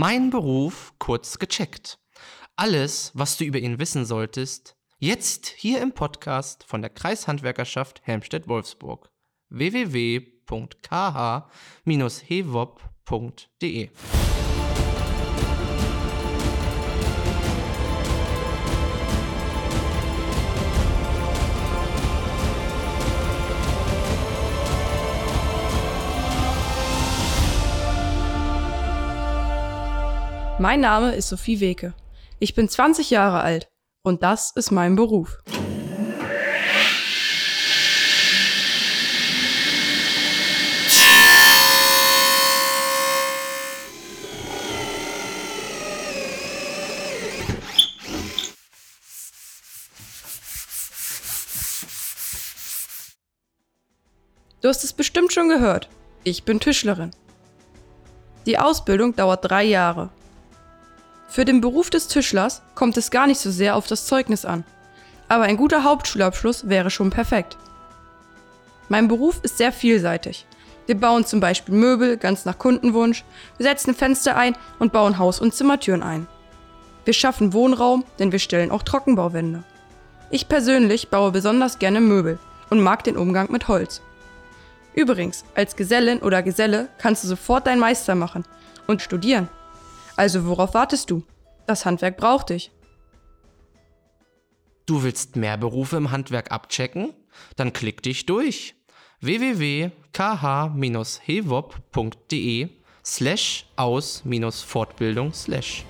Mein Beruf kurz gecheckt. Alles, was du über ihn wissen solltest, jetzt hier im Podcast von der Kreishandwerkerschaft Helmstedt-Wolfsburg. www.kh-hewop.de Mein Name ist Sophie Weke. Ich bin 20 Jahre alt und das ist mein Beruf. Du hast es bestimmt schon gehört. Ich bin Tischlerin. Die Ausbildung dauert drei Jahre für den Beruf des Tischlers kommt es gar nicht so sehr auf das Zeugnis an. Aber ein guter Hauptschulabschluss wäre schon perfekt. Mein Beruf ist sehr vielseitig. Wir bauen zum Beispiel Möbel ganz nach Kundenwunsch, wir setzen Fenster ein und bauen Haus- und Zimmertüren ein. Wir schaffen Wohnraum, denn wir stellen auch Trockenbauwände. Ich persönlich baue besonders gerne Möbel und mag den Umgang mit Holz. Übrigens, als Gesellin oder Geselle kannst du sofort deinen Meister machen und studieren. Also worauf wartest du? Das Handwerk braucht dich. Du willst mehr Berufe im Handwerk abchecken? Dann klick dich durch. www.kh-hewop.de slash aus-fortbildung slash